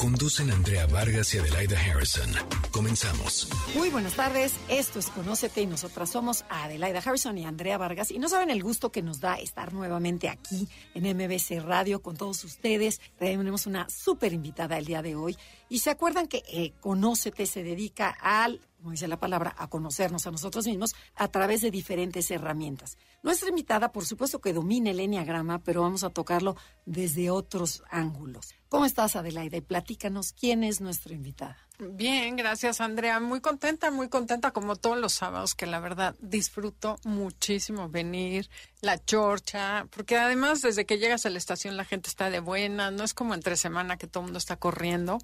Conducen Andrea Vargas y Adelaida Harrison. Comenzamos. Muy buenas tardes, esto es Conócete y nosotras somos Adelaida Harrison y Andrea Vargas y no saben el gusto que nos da estar nuevamente aquí en MBC Radio con todos ustedes. Tenemos una súper invitada el día de hoy y se acuerdan que eh, se dedica al como dice la palabra, a conocernos a nosotros mismos a través de diferentes herramientas. Nuestra invitada, por supuesto que domina el enneagrama, pero vamos a tocarlo desde otros ángulos. ¿Cómo estás, Adelaida? Y platícanos quién es nuestra invitada. Bien, gracias, Andrea. Muy contenta, muy contenta, como todos los sábados, que la verdad disfruto muchísimo venir, la chorcha, porque además desde que llegas a la estación la gente está de buena, no es como entre semana que todo el mundo está corriendo.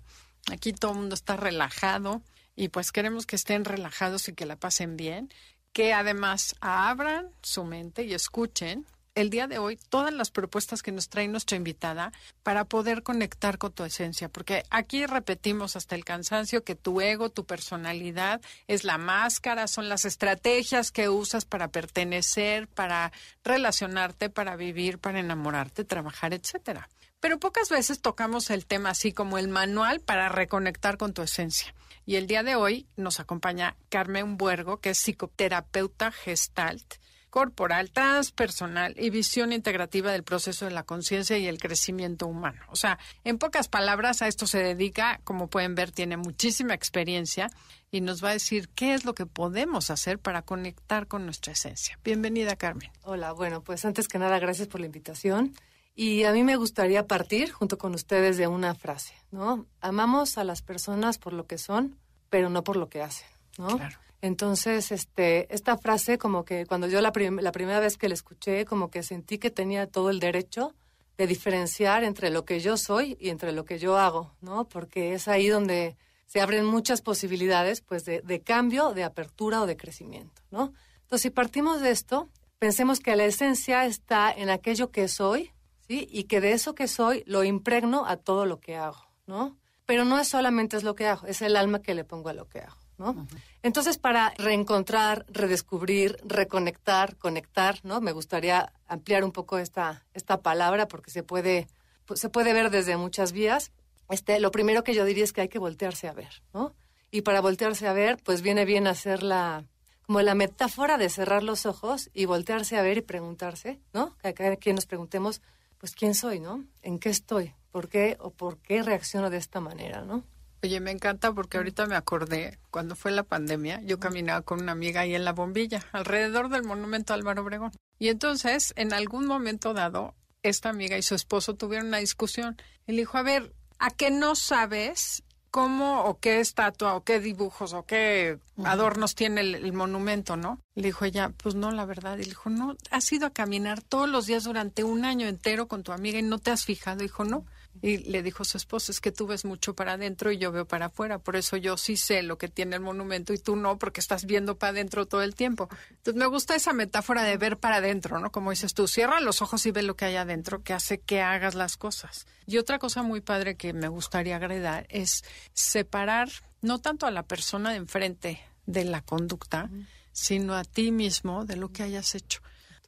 Aquí todo el mundo está relajado y pues queremos que estén relajados y que la pasen bien, que además abran su mente y escuchen el día de hoy todas las propuestas que nos trae nuestra invitada para poder conectar con tu esencia, porque aquí repetimos hasta el cansancio que tu ego, tu personalidad es la máscara, son las estrategias que usas para pertenecer, para relacionarte, para vivir, para enamorarte, trabajar, etcétera. Pero pocas veces tocamos el tema así como el manual para reconectar con tu esencia. Y el día de hoy nos acompaña Carmen Buergo, que es psicoterapeuta gestalt, corporal, transpersonal y visión integrativa del proceso de la conciencia y el crecimiento humano. O sea, en pocas palabras, a esto se dedica, como pueden ver, tiene muchísima experiencia y nos va a decir qué es lo que podemos hacer para conectar con nuestra esencia. Bienvenida, Carmen. Hola, bueno, pues antes que nada, gracias por la invitación. Y a mí me gustaría partir junto con ustedes de una frase, ¿no? Amamos a las personas por lo que son, pero no por lo que hacen, ¿no? Claro. Entonces, este, esta frase como que cuando yo la, la primera vez que la escuché, como que sentí que tenía todo el derecho de diferenciar entre lo que yo soy y entre lo que yo hago, ¿no? Porque es ahí donde se abren muchas posibilidades, pues, de, de cambio, de apertura o de crecimiento, ¿no? Entonces, si partimos de esto, pensemos que la esencia está en aquello que soy, ¿sí? Y que de eso que soy lo impregno a todo lo que hago, ¿no? Pero no es solamente es lo que hago, es el alma que le pongo a lo que hago, ¿no? Entonces, para reencontrar, redescubrir, reconectar, conectar, ¿no? Me gustaría ampliar un poco esta, esta palabra porque se puede, pues, se puede ver desde muchas vías. Este, lo primero que yo diría es que hay que voltearse a ver, ¿no? Y para voltearse a ver, pues viene bien hacer la, como la metáfora de cerrar los ojos y voltearse a ver y preguntarse, ¿no? Que cada quien nos preguntemos, pues quién soy, ¿no? ¿En qué estoy? ¿Por qué o por qué reacciono de esta manera, ¿no? Oye, me encanta porque ahorita me acordé, cuando fue la pandemia, yo caminaba con una amiga ahí en la bombilla, alrededor del monumento Álvaro Obregón. Y entonces, en algún momento dado, esta amiga y su esposo tuvieron una discusión. Y le dijo, a ver, ¿a qué no sabes cómo o qué estatua o qué dibujos o qué adornos tiene el, el, monumento, ¿no? Le dijo ella, pues no, la verdad. Y le dijo, no, has ido a caminar todos los días durante un año entero con tu amiga y no te has fijado. Dijo, no. Y le dijo su esposo, es que tú ves mucho para adentro y yo veo para afuera, por eso yo sí sé lo que tiene el monumento y tú no, porque estás viendo para adentro todo el tiempo. Entonces me gusta esa metáfora de ver para adentro, ¿no? Como dices tú, cierra los ojos y ve lo que hay adentro, que hace que hagas las cosas. Y otra cosa muy padre que me gustaría agregar es separar no tanto a la persona de enfrente de la conducta, sino a ti mismo de lo que hayas hecho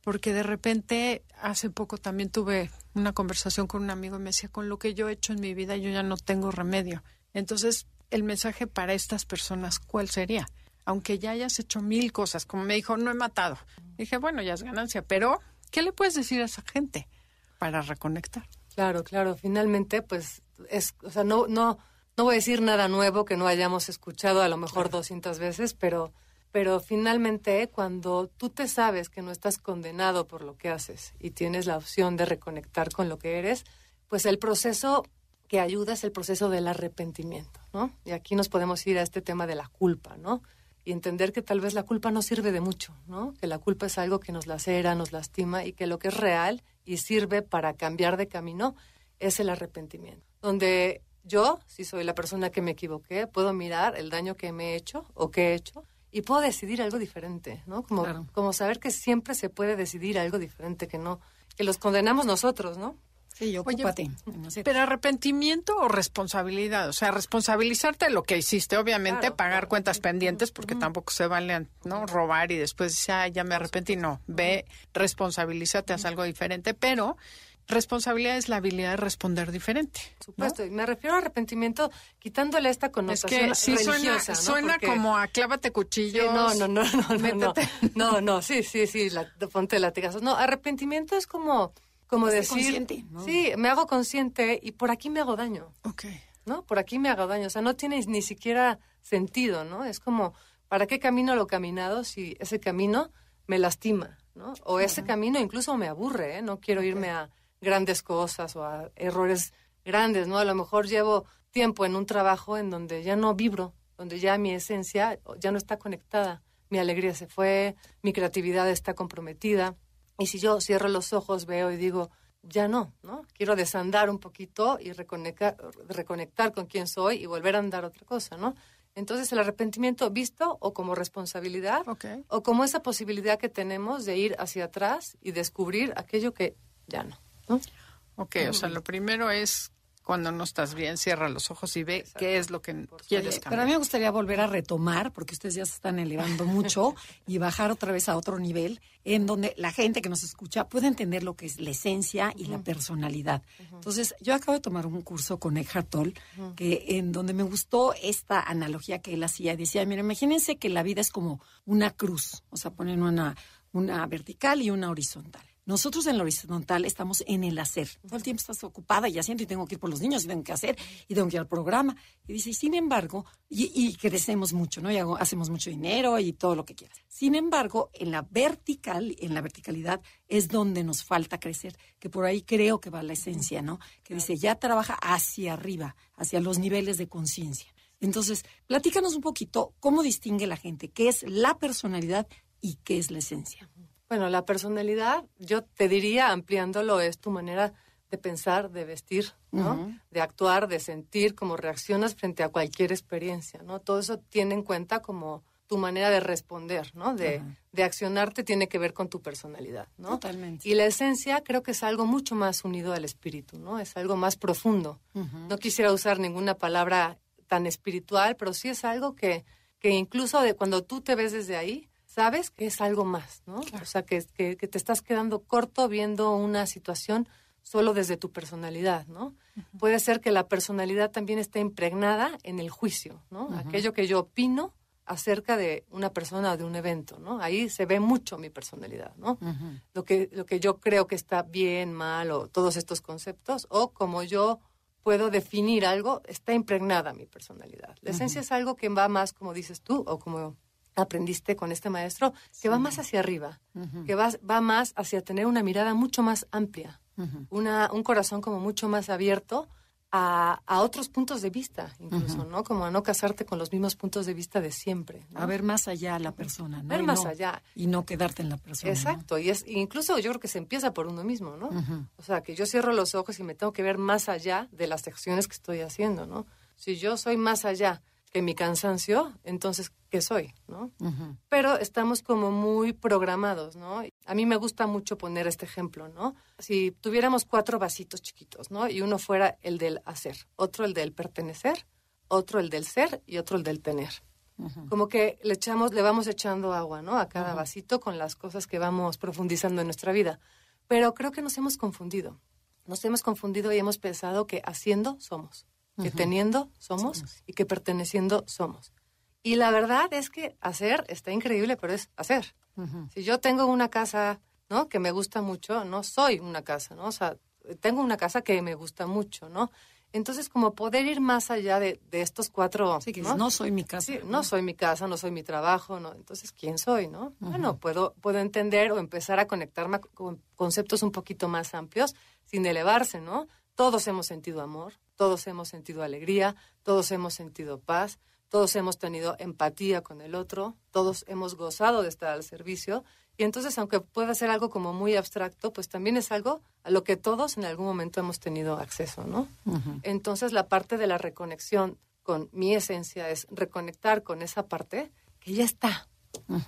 porque de repente hace poco también tuve una conversación con un amigo y me decía, con lo que yo he hecho en mi vida yo ya no tengo remedio. Entonces, el mensaje para estas personas, ¿cuál sería? Aunque ya hayas hecho mil cosas, como me dijo, no he matado. Dije, bueno, ya es ganancia, pero ¿qué le puedes decir a esa gente para reconectar? Claro, claro, finalmente, pues, es, o sea, no, no, no voy a decir nada nuevo que no hayamos escuchado a lo mejor claro. 200 veces, pero pero finalmente cuando tú te sabes que no estás condenado por lo que haces y tienes la opción de reconectar con lo que eres, pues el proceso que ayuda es el proceso del arrepentimiento, ¿no? Y aquí nos podemos ir a este tema de la culpa, ¿no? Y entender que tal vez la culpa no sirve de mucho, ¿no? Que la culpa es algo que nos lacera, nos lastima y que lo que es real y sirve para cambiar de camino es el arrepentimiento. Donde yo, si soy la persona que me equivoqué, puedo mirar el daño que me he hecho o que he hecho y puedo decidir algo diferente, ¿no? Como, claro. como saber que siempre se puede decidir algo diferente, que no, que los condenamos nosotros, ¿no? Sí, ocúpate. pero arrepentimiento o responsabilidad, o sea, responsabilizarte de lo que hiciste, obviamente pagar cuentas pendientes porque tampoco se vale, ¿no? Robar y después decir, ya me arrepentí, no, ve, responsabilízate, haz algo diferente, pero responsabilidad es la habilidad de responder diferente. Por supuesto, y me refiero a arrepentimiento quitándole esta connotación es que sí suena, suena como a clávate cuchillo. no, no, no, no, no, no, no, sí, sí, sí, la, ponte latigazos. No, arrepentimiento es como, como decir, sí, me hago consciente y por aquí me hago daño. Ok. ¿No? Por aquí me hago daño, o sea, no tiene ni siquiera sentido, ¿no? Es como, ¿para qué camino lo caminado si ese camino me lastima, ¿no? O ese camino incluso me aburre, ¿eh? No quiero irme a grandes cosas o a errores grandes, ¿no? A lo mejor llevo tiempo en un trabajo en donde ya no vibro, donde ya mi esencia ya no está conectada, mi alegría se fue, mi creatividad está comprometida. Y si yo cierro los ojos, veo y digo, ya no, ¿no? Quiero desandar un poquito y reconectar, reconectar con quién soy y volver a andar otra cosa, ¿no? Entonces el arrepentimiento visto o como responsabilidad o como esa posibilidad que tenemos de ir hacia atrás y descubrir aquello que ya no. Ok, o sea, lo primero es cuando no estás bien, cierra los ojos y ve qué es lo que quieres cambiar. Pero a mí me gustaría volver a retomar, porque ustedes ya se están elevando mucho, y bajar otra vez a otro nivel, en donde la gente que nos escucha puede entender lo que es la esencia y la personalidad. Entonces, yo acabo de tomar un curso con Eckhart Tolle, que en donde me gustó esta analogía que él hacía. Decía, mira, imagínense que la vida es como una cruz, o sea, ponen una, una vertical y una horizontal. Nosotros en la horizontal estamos en el hacer. Todo el tiempo estás ocupada y haciendo y tengo que ir por los niños y tengo que hacer y tengo que ir al programa. Y dice, sin embargo, y, crecemos mucho, ¿no? Y hacemos mucho dinero y todo lo que quieras. Sin embargo, en la vertical, en la verticalidad es donde nos falta crecer, que por ahí creo que va la esencia, ¿no? Que dice, ya trabaja hacia arriba, hacia los niveles de conciencia. Entonces, platícanos un poquito cómo distingue la gente, qué es la personalidad y qué es la esencia. Bueno, la personalidad, yo te diría, ampliándolo, es tu manera de pensar, de vestir, ¿no? De actuar, de sentir, cómo reaccionas frente a cualquier experiencia, ¿no? Todo eso tiene en cuenta como tu manera de responder, ¿no? De, de accionarte tiene que ver con tu personalidad, ¿no? Totalmente. Y la esencia creo que es algo mucho más unido al espíritu, ¿no? Es algo más profundo. No quisiera usar ninguna palabra tan espiritual, pero sí es algo que, que incluso de cuando tú te ves desde ahí, sabes que es algo más, ¿no? O sea, que, que, te estás quedando corto viendo una situación solo desde tu personalidad, ¿no? Puede ser que la personalidad también esté impregnada en el juicio, ¿no? Aquello que yo opino acerca de una persona o de un evento, ¿no? Ahí se ve mucho mi personalidad, ¿no? Lo que lo que yo creo que está bien, mal o todos estos conceptos o como yo puedo definir algo, está impregnada mi personalidad. La esencia es algo que va más, como dices tú, o como aprendiste con este maestro, que va más hacia arriba, que va, va más hacia tener una mirada mucho más amplia, una, un corazón como mucho más abierto a, a, otros puntos de vista, incluso, ¿no? Como a no casarte con los mismos puntos de vista de siempre. A ver más allá a la persona, ¿no? Ver más allá. Y no quedarte en la persona. Exacto, y es incluso yo creo que se empieza por uno mismo, ¿no? O sea, que yo cierro los ojos y me tengo que ver más allá de las acciones que estoy haciendo, ¿no? Si yo soy más allá que mi cansancio, entonces, ¿qué soy? ¿no? Pero estamos como muy programados, ¿no? A mí me gusta mucho poner este ejemplo, ¿no? Si tuviéramos cuatro vasitos chiquitos, ¿no? Y uno fuera el del hacer, otro el del pertenecer, otro el del ser y otro el del tener. Como que le echamos, le vamos echando agua, ¿no? A cada vasito con las cosas que vamos profundizando en nuestra vida. Pero creo que nos hemos confundido. Nos hemos confundido y hemos pensado que haciendo somos que teniendo somos, y que perteneciendo somos. Y la verdad es que hacer está increíble, pero es hacer. Si yo tengo una casa, ¿no? Que me gusta mucho, no soy una casa, ¿no? O sea, tengo una casa que me gusta mucho, ¿no? Entonces, como poder ir más allá de, estos cuatro... Sí, que ¿no? soy mi casa. Sí, ¿no? soy mi casa, no soy mi trabajo, ¿no? Entonces, ¿quién soy, no? Bueno, puedo, puedo entender o empezar a conectarme con conceptos un poquito más amplios sin elevarse, ¿no? Todos hemos sentido amor, todos hemos sentido alegría, todos hemos sentido paz, todos hemos tenido empatía con el otro, todos hemos gozado de estar al servicio. Y entonces, aunque pueda ser algo como muy abstracto, pues también es algo a lo que todos en algún momento hemos tenido acceso, ¿no? Entonces, la parte de la reconexión con mi esencia es reconectar con esa parte que ya está,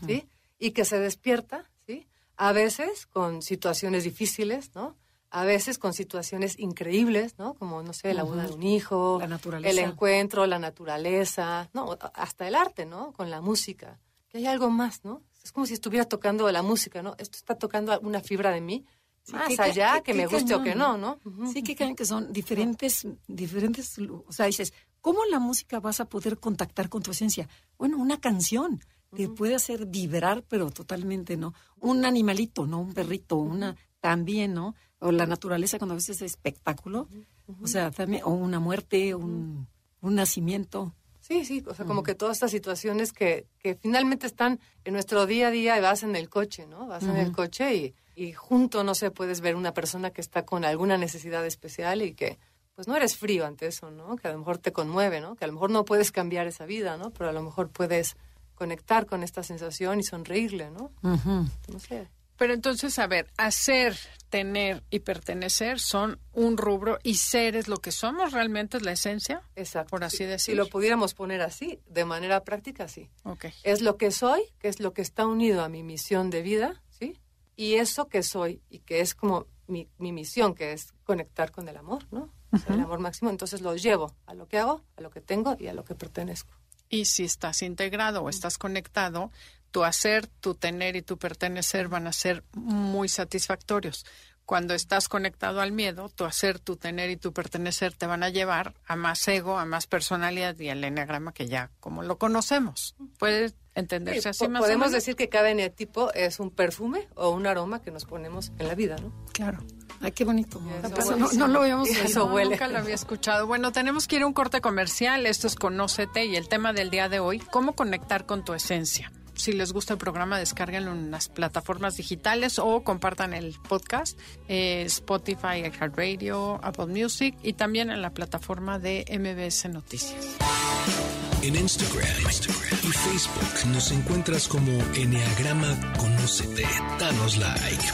¿sí? Y que se despierta, ¿sí? A veces con situaciones difíciles, ¿no? A veces con situaciones increíbles, ¿no? Como, no sé, la boda de un hijo, La naturaleza. el encuentro, la naturaleza, ¿no? Hasta el arte, ¿no? Con la música. Que hay algo más, ¿no? Es como si estuviera tocando la música, ¿no? Esto está tocando una fibra de mí, Sí, más allá, que qué me guste o que no, ¿no? Sí, que creen que son diferentes, diferentes, o sea, dices, ¿cómo la música vas a poder contactar con tu esencia? Bueno, una canción te puede hacer vibrar, pero totalmente, ¿no? Un animalito, ¿no? Un perrito, una también, ¿no? O la naturaleza cuando a veces es espectáculo, o sea, también, o una muerte, un, un nacimiento. Sí, sí, o sea, como que todas estas situaciones que, que finalmente están en nuestro día a día y vas en el coche, ¿no? Vas en el coche y, y junto, no sé, puedes ver una persona que está con alguna necesidad especial y que, pues no eres frío ante eso, ¿no? Que a lo mejor te conmueve, ¿no? Que a lo mejor no puedes cambiar esa vida, ¿no? Pero a lo mejor puedes conectar con esta sensación y sonreírle, ¿no? No sé. Pero entonces, a ver, hacer, tener y pertenecer son un rubro y ser es lo que somos realmente, es la esencia. Exacto. Por así Si- decir. Si lo pudiéramos poner así, de manera práctica, sí. Ok. es lo que soy, que es lo que está unido a mi misión de vida, ¿sí? Y eso que soy y que es como mi, mi misión, que es conectar con el amor, ¿no? O sea, el amor máximo, entonces lo llevo a lo que hago, a lo que tengo y a lo que pertenezco. Y si estás integrado o estás conectado, tu hacer, tu tener y tu pertenecer van a ser muy satisfactorios. Cuando estás conectado al miedo, tu hacer, tu tener y tu pertenecer te van a llevar a más ego, a más personalidad y al enneagrama que ya como lo conocemos. ¿Puede entenderse Sí, así más o podemos menos? decir que cada eneatipo es un perfume o un aroma que nos ponemos en la vida, ¿no? Claro. Ay, qué bonito. Eso No, lo habíamos eso No, huele. Nunca lo había escuchado. Bueno, tenemos que ir a un corte comercial. Esto es Conócete y el tema del día de hoy, cómo conectar con tu esencia. Si les gusta el programa, descárguenlo en las plataformas digitales o compartan el podcast, eh, Spotify, iHeartRadio, Apple Music y también en la plataforma de MBS Noticias. En Instagram, y Facebook nos encuentras como Enneagrama Conócete. Danos like.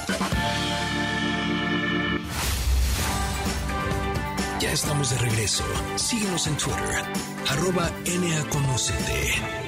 Ya estamos de regreso. Síguenos en Twitter, arroba NAConócete.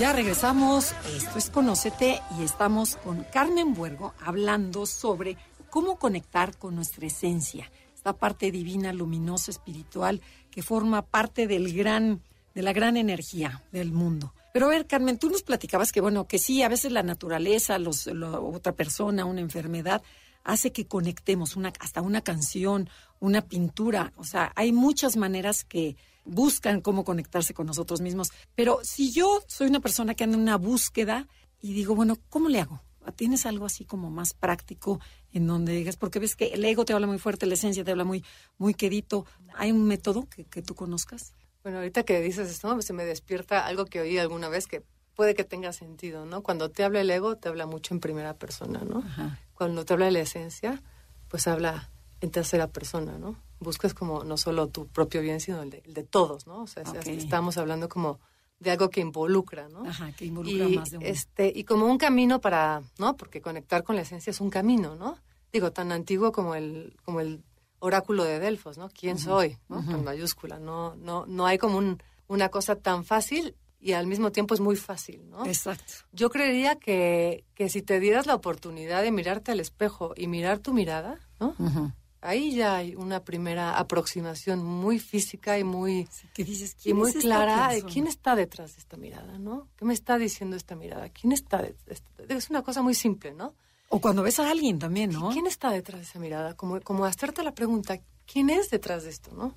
Ya regresamos, esto es Conócete y estamos con Carmen Buergo hablando sobre cómo conectar con nuestra esencia, esta parte divina, luminosa, espiritual que forma parte del gran, de la gran energía del mundo. Pero a ver, Carmen, tú nos platicabas que bueno, que sí, a veces la naturaleza, los, lo- otra persona, una enfermedad hace que conectemos hasta una canción, una pintura, o sea, hay muchas maneras que buscan cómo conectarse con nosotros mismos. Pero si yo soy una persona que anda en una búsqueda y digo, bueno, ¿cómo le hago? ¿Tienes algo así como más práctico en donde digas, porque ves que el ego te habla muy fuerte, la esencia te habla muy, muy quedito? ¿Hay un método que, que tú conozcas? Bueno, ahorita que dices esto, se me despierta algo que oí alguna vez que puede que tenga sentido, ¿no? Cuando te habla el ego, te habla mucho en primera persona, ¿no? Ajá. Cuando te habla la esencia, pues habla en tercera persona, ¿no? Buscas como no solo tu propio bien, sino el de, el de todos, ¿no? O sea, estamos hablando como de algo que involucra, ¿no? Ajá, que involucra y, más de uno. Este, y como un camino para, ¿no? Porque conectar con la esencia es un camino, ¿no? Digo, tan antiguo como el, como el oráculo de Delfos, ¿no? ¿Quién soy? ¿no? En mayúscula. No, no, no hay como un- una cosa tan fácil y al mismo tiempo es muy fácil, ¿no? Exacto. Yo creería que, que si te dieras la oportunidad de mirarte al espejo y mirar tu mirada, ¿no? Ujú. Ahí ya hay una primera aproximación muy física y muy, y ¿quién muy es clara de quién está detrás de esta mirada, ¿no? ¿Qué me está diciendo esta mirada? ¿Quién está detrás? Es una cosa muy simple, ¿no? O cuando ves a alguien también, ¿no? ¿Quién está detrás de esa mirada? Como, como hacerte la pregunta, ¿quién es detrás de esto, no?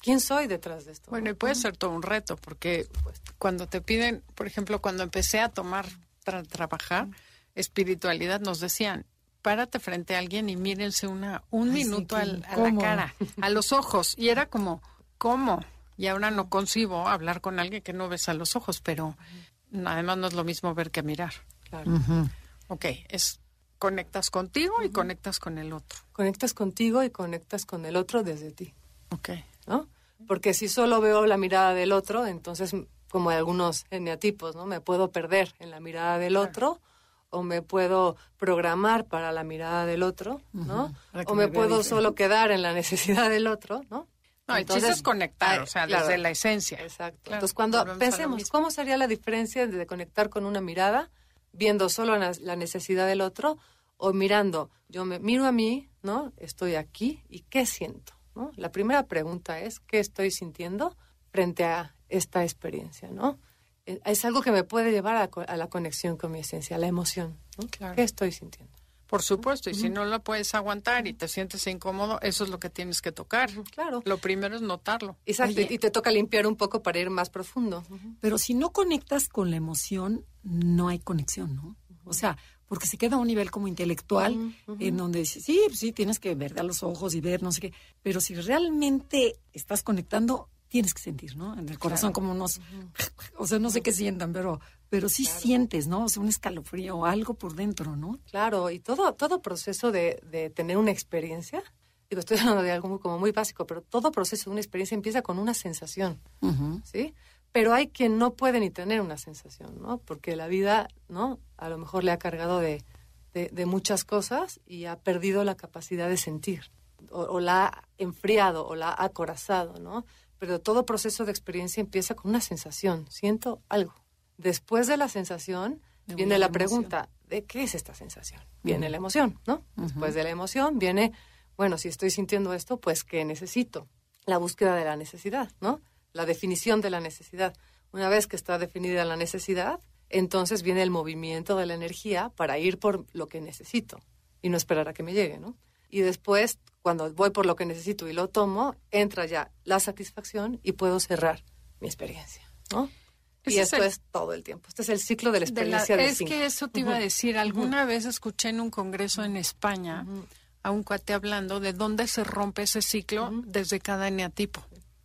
¿Quién soy detrás de esto? Bueno, no? y puede ser todo un reto, porque cuando te piden, por ejemplo, cuando empecé a tomar, para trabajar espiritualidad, nos decían, párate frente a alguien y mírense una, un Ay, sí, minuto al- a la cara, a los ojos. Y era como, ¿cómo? Y ahora no concibo hablar con alguien que no ves a los ojos, pero además no es lo mismo ver que mirar. Claro. Ok, es conectas contigo y conectas con el otro. Conectas contigo y conectas con el otro desde ti. Ok. ¿no? Porque si solo veo la mirada del otro, entonces, como algunos eneatipos, ¿no? Me puedo perder en la mirada del otro o me puedo programar para la mirada del otro, ¿no? O me puedo diferente. solo quedar en la necesidad del otro, ¿no? No, el chiste es conectar, o sea, desde la esencia. Exacto. Claro, Entonces, cuando pensemos. ¿cómo sería la diferencia de conectar con una mirada, viendo solo la, la necesidad del otro, o mirando, yo me miro a mí, ¿no? Estoy aquí y ¿qué siento? ¿no? La primera pregunta es, ¿qué estoy sintiendo frente a esta experiencia, ¿no? Es algo que me puede llevar a, la conexión con mi esencia, la emoción, ¿no? ¿Qué estoy sintiendo? Por supuesto, y si no lo puedes aguantar y te sientes incómodo, eso es lo que tienes que tocar. Claro. Lo primero es notarlo. Exacto, y te toca limpiar un poco para ir más profundo. Pero si no conectas con la emoción, no hay conexión, ¿no? O sea, porque se queda a un nivel como intelectual, en donde dices, sí, pues sí, tienes que ver a los ojos y ver, no sé qué. Pero si realmente estás conectando, tienes que sentir, ¿no? En el corazón como unos, o sea, no sé qué sientan, pero pero sí sientes, ¿no? O sea, un escalofrío o algo por dentro, ¿no? Claro, y todo, todo proceso de, de tener una experiencia, digo, estoy hablando de algo muy, como muy básico, pero todo proceso de una experiencia empieza con una sensación, ¿sí? Pero hay quien no puede ni tener una sensación, ¿no? Porque la vida, ¿no? A lo mejor le ha cargado de, de, muchas cosas y ha perdido la capacidad de sentir, o, o, la ha enfriado, o la ha acorazado, ¿no? Pero todo proceso de experiencia empieza con una sensación, siento algo. Después de la sensación viene la, pregunta, ¿de qué es esta sensación? Viene la emoción, ¿no? Después de la emoción viene, bueno, si estoy sintiendo esto, pues ¿qué necesito? La búsqueda de la necesidad, ¿no? La definición de la necesidad. Una vez que está definida la necesidad, entonces viene el movimiento de la energía para ir por lo que necesito y no esperar a que me llegue, ¿no? Y después, cuando voy por lo que necesito y lo tomo, entra ya la satisfacción y puedo cerrar mi experiencia, ¿no? Y esto es, todo el tiempo. Este es el ciclo de la experiencia de, Es que eso te iba a decir. Alguna vez escuché en un congreso en España a un cuate hablando de dónde se rompe ese ciclo desde cada eneatipo.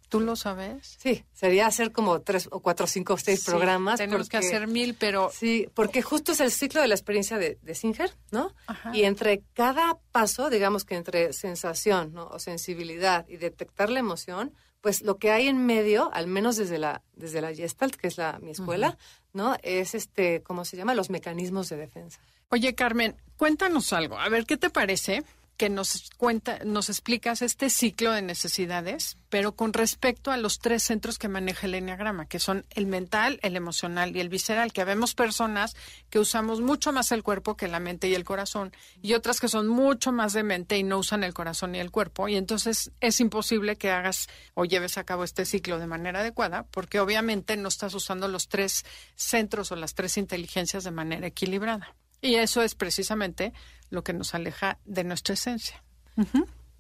¿Tú lo sabes? Sí, sería hacer como tres o cuatro, cinco o seis programas. Tenemos que hacer mil, pero... Sí, porque justo es el ciclo de la experiencia de, de Singer, ¿no? Y entre cada paso, digamos que entre sensación ¿no? o sensibilidad y detectar la emoción, pues lo que hay en medio, al menos desde la, desde la Gestalt, que es la, mi escuela, ¿no? Es este, ¿cómo se llama? Los mecanismos de defensa. Oye, Carmen, cuéntanos algo. A ver, ¿qué te parece? Que nos cuenta, nos explicas este ciclo de necesidades, pero con respecto a los tres centros que maneja el enneagrama, que son el mental, el emocional y el visceral, que vemos personas que usamos mucho más el cuerpo que la mente y el corazón, y otras que son mucho más de mente y no usan el corazón y el cuerpo, y entonces es imposible que hagas o lleves a cabo este ciclo de manera adecuada, porque obviamente no estás usando los tres centros o las tres inteligencias de manera equilibrada. Y eso es precisamente lo que nos aleja de nuestra esencia.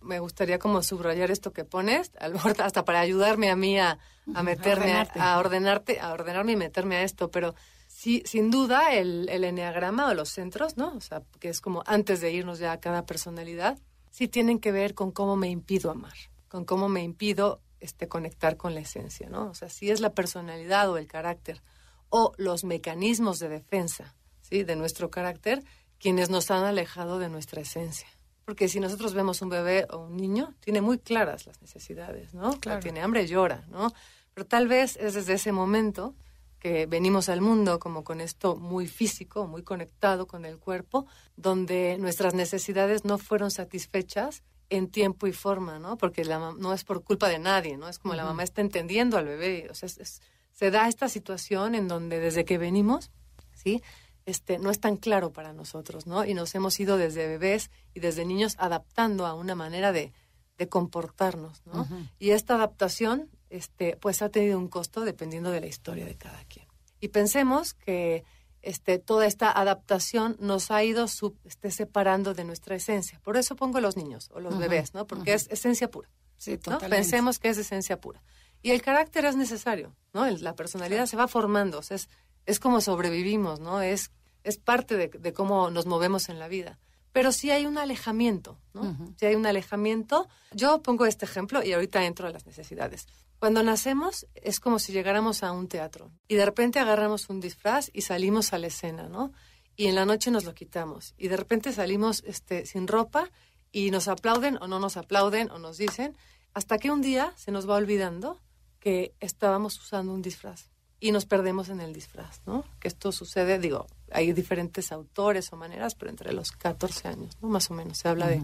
Me gustaría como subrayar esto que pones, hasta para ayudarme a mí a, meterme, a, ordenarte, a ordenarme y meterme a esto, pero sí, sin duda el, el enneagrama o los centros, ¿no? O sea, que es como antes de irnos ya a cada personalidad, sí tienen que ver con cómo me impido amar, con cómo me impido este, conectar con la esencia, ¿no? O sea, si es la personalidad o el carácter o los mecanismos de defensa, ¿sí? De nuestro carácter, quienes nos han alejado de nuestra esencia. Porque si nosotros vemos un bebé o un niño, tiene muy claras las necesidades, ¿no? Claro. Tiene hambre, llora, ¿no? Pero tal vez es desde ese momento que venimos al mundo como con esto muy físico, muy conectado con el cuerpo, donde nuestras necesidades no fueron satisfechas en tiempo y forma, ¿no? Porque la, no es por culpa de nadie, ¿no? Es como la mamá está entendiendo al bebé, o sea, se da esta situación en donde desde que venimos, ¿sí? Este, no es tan claro para nosotros, ¿no? Y nos hemos ido desde bebés y desde niños adaptando a una manera de, de comportarnos, ¿no? Y esta adaptación, este, pues ha tenido un costo dependiendo de la historia de cada quien. Y pensemos que este, toda esta adaptación nos ha ido este, separando de nuestra esencia. Por eso pongo los niños o los bebés, ¿no? Porque es esencia pura. Sí, Pensemos que es esencia pura. Y el carácter es necesario, ¿no? la personalidad se va formando, es, es como sobrevivimos, ¿no? Es, es parte de, cómo nos movemos en la vida. Pero sí hay un alejamiento, ¿no? Si hay un alejamiento. Yo pongo este ejemplo y ahorita entro a las necesidades. Cuando nacemos es como si llegáramos a un teatro y de repente agarramos un disfraz y salimos a la escena, ¿no? Y en la noche nos lo quitamos y de repente salimos este, sin ropa y nos aplauden o no nos aplauden o nos dicen, hasta que un día se nos va olvidando que estábamos usando un disfraz y nos perdemos en el disfraz, ¿no? Que esto sucede, digo, hay diferentes autores o maneras, pero entre los 14 años, ¿no? Más o menos, se habla de,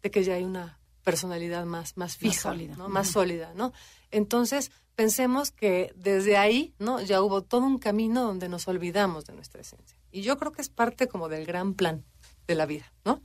de, que ya hay una personalidad más, más fija, más sólida, ¿no? Más sólida, ¿no? Entonces, pensemos que desde ahí, ¿no? Ya hubo todo un camino donde nos olvidamos de nuestra esencia. Y yo creo que es parte como del gran plan, de la vida, ¿no?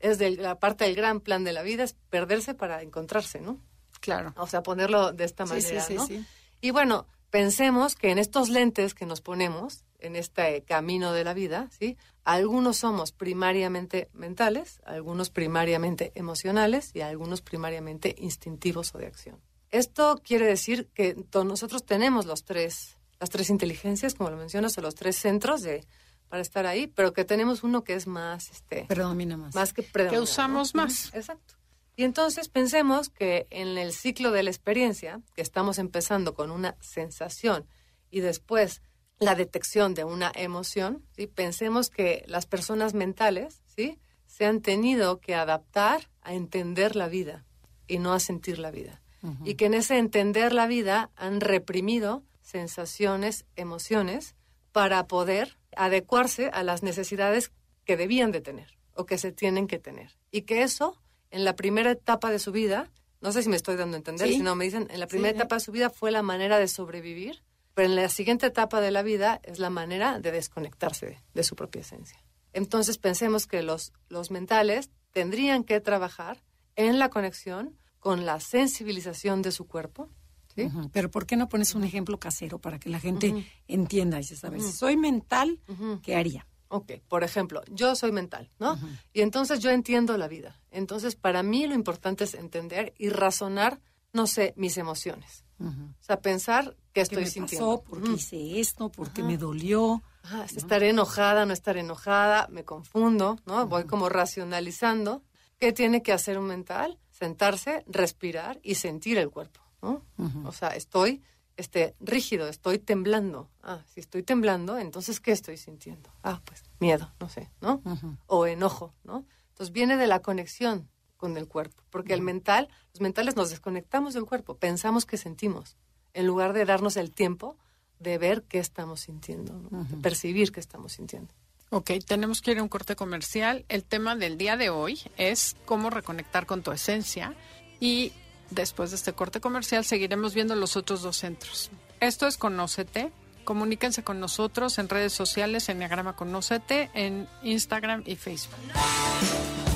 Es de la parte del gran plan de la vida, es perderse para encontrarse, ¿no? Claro. O sea, ponerlo de esta manera, sí, sí, ¿no? sí. Y bueno, pensemos que en estos lentes que nos ponemos, en este camino de la vida, ¿sí? Algunos somos primariamente mentales, algunos primariamente emocionales y algunos primariamente instintivos o de acción. Esto quiere decir que nosotros tenemos los tres, las tres inteligencias, como lo mencionas, o los tres centros de, para estar ahí, pero que tenemos uno que es más, este, Predomina más. más que Que predominante, usamos ¿no? más. Exacto. Y entonces pensemos que en el ciclo de la experiencia, que estamos empezando con una sensación y después la detección de una emoción, ¿sí? pensemos que las personas mentales ¿sí? se han tenido que adaptar a entender la vida y no a sentir la vida. Y que en ese entender la vida han reprimido sensaciones, emociones, para poder adecuarse a las necesidades que debían de tener o que se tienen que tener. Y que eso, en la primera etapa de su vida, no sé si me estoy dando a entender, Sí. si no me dicen, en la primera Sí. etapa de su vida fue la manera de sobrevivir, pero en la siguiente etapa de la vida es la manera de desconectarse de, de su propia esencia. Entonces pensemos que los, los mentales tendrían que trabajar en la conexión con la sensibilización de su cuerpo, ¿sí? Pero ¿por qué no pones un ejemplo casero para que la gente entienda? Y ver, Ujú. si soy mental. ¿qué haría? Ok, por ejemplo, yo soy mental, ¿no? Y entonces yo entiendo la vida. Entonces, para mí lo importante es entender y razonar, no sé, mis emociones. O sea, pensar qué ¿Qué estoy me sintiendo. pasó? ¿Por qué hice esto? ¿Por qué me dolió? Ajá, estaré enojada, no estaré enojada, me confundo, ¿no? Voy como racionalizando. ¿Qué tiene que hacer un mental? Sentarse, respirar y sentir el cuerpo, ¿no? O sea, estoy este, rígido, estoy temblando. Ah, si estoy temblando, entonces, ¿qué estoy sintiendo? Ah, pues miedo, no sé, ¿no? O enojo, ¿no? Entonces viene de la conexión con el cuerpo, porque el mental, los mentales nos desconectamos del cuerpo, pensamos que sentimos, en lugar de darnos el tiempo de ver qué estamos sintiendo, ¿no? de percibir qué estamos sintiendo. Ok, tenemos que ir a un corte comercial. El tema del día de hoy es cómo reconectar con tu esencia y después de este corte comercial seguiremos viendo los otros dos centros. Esto es Conócete. Comuníquense con nosotros en redes sociales, en Enneagrama Conócete, en Instagram y Facebook.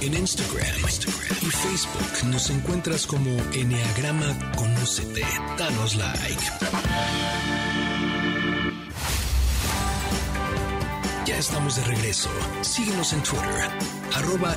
En Instagram, y Facebook nos encuentras como Enneagrama Conócete. Danos like. Ya estamos de regreso. Síguenos en Twitter, arroba.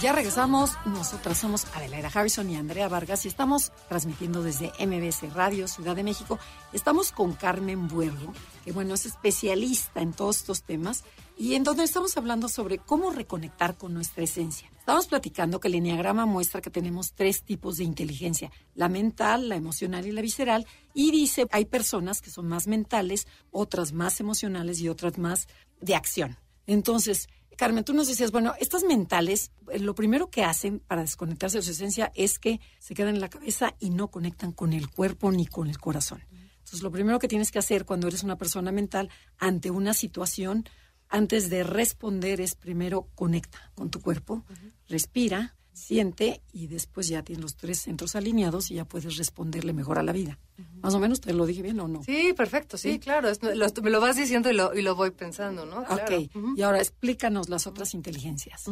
Ya regresamos. Nosotras somos Adelaida Harrison y Andrea Vargas y estamos transmitiendo desde MBC Radio Ciudad de México. Estamos con Carmen Buergo, que bueno, es especialista en todos estos temas y en donde estamos hablando sobre cómo reconectar con nuestra esencia. Estamos platicando que el enneagrama muestra que tenemos tres tipos de inteligencia, la mental, la emocional y la visceral, y dice, hay personas que son más mentales, otras más emocionales y otras más de acción. Entonces, Carmen, tú nos decías, bueno, estas mentales, eh, lo primero que hacen para desconectarse de su esencia es que se quedan en la cabeza y no conectan con el cuerpo ni con el corazón. Entonces, lo primero que tienes que hacer cuando eres una persona mental ante una situación, antes de responder, es primero conecta con tu cuerpo, respira, siente y después ya tienes los tres centros alineados y ya puedes responderle mejor a la vida. Más o menos, ¿te lo dije bien o no? Sí, perfecto, sí, Sí. claro. es- lo- me lo vas diciendo y lo, y lo voy pensando, ¿no? Claro. Ok, y ahora explícanos las otras inteligencias.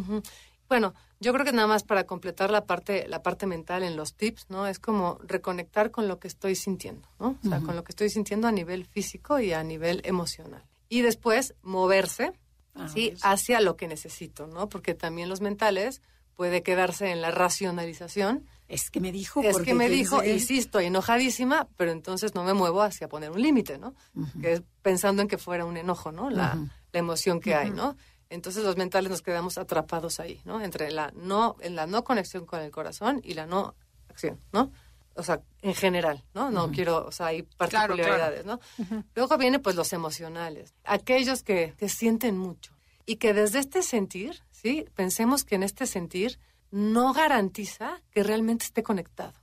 Bueno, yo creo que nada más para completar la parte, la parte mental en los tips, ¿no? Es como reconectar con lo que estoy sintiendo, ¿no? O sea, con lo que estoy sintiendo a nivel físico y a nivel emocional. Y después moverse, A sí, hacia lo que necesito, ¿no? Porque también los mentales puede quedarse en la racionalización. Es que me dijo. Es que me dijo, estoy enojadísima, pero entonces no me muevo hacia poner un límite, ¿no? Que es pensando en que fuera un enojo, ¿no? La, la emoción que hay, ¿no? Entonces los mentales nos quedamos atrapados ahí, ¿no? Entre la no, en la no conexión con el corazón y la no acción, ¿no? O sea, en general, ¿no? No quiero, o sea, hay Claro, particularidades, ¿no? Luego vienen pues los emocionales, aquellos que, que sienten mucho y que desde este sentir, ¿sí? Pensemos que en este sentir no garantiza que realmente esté conectado.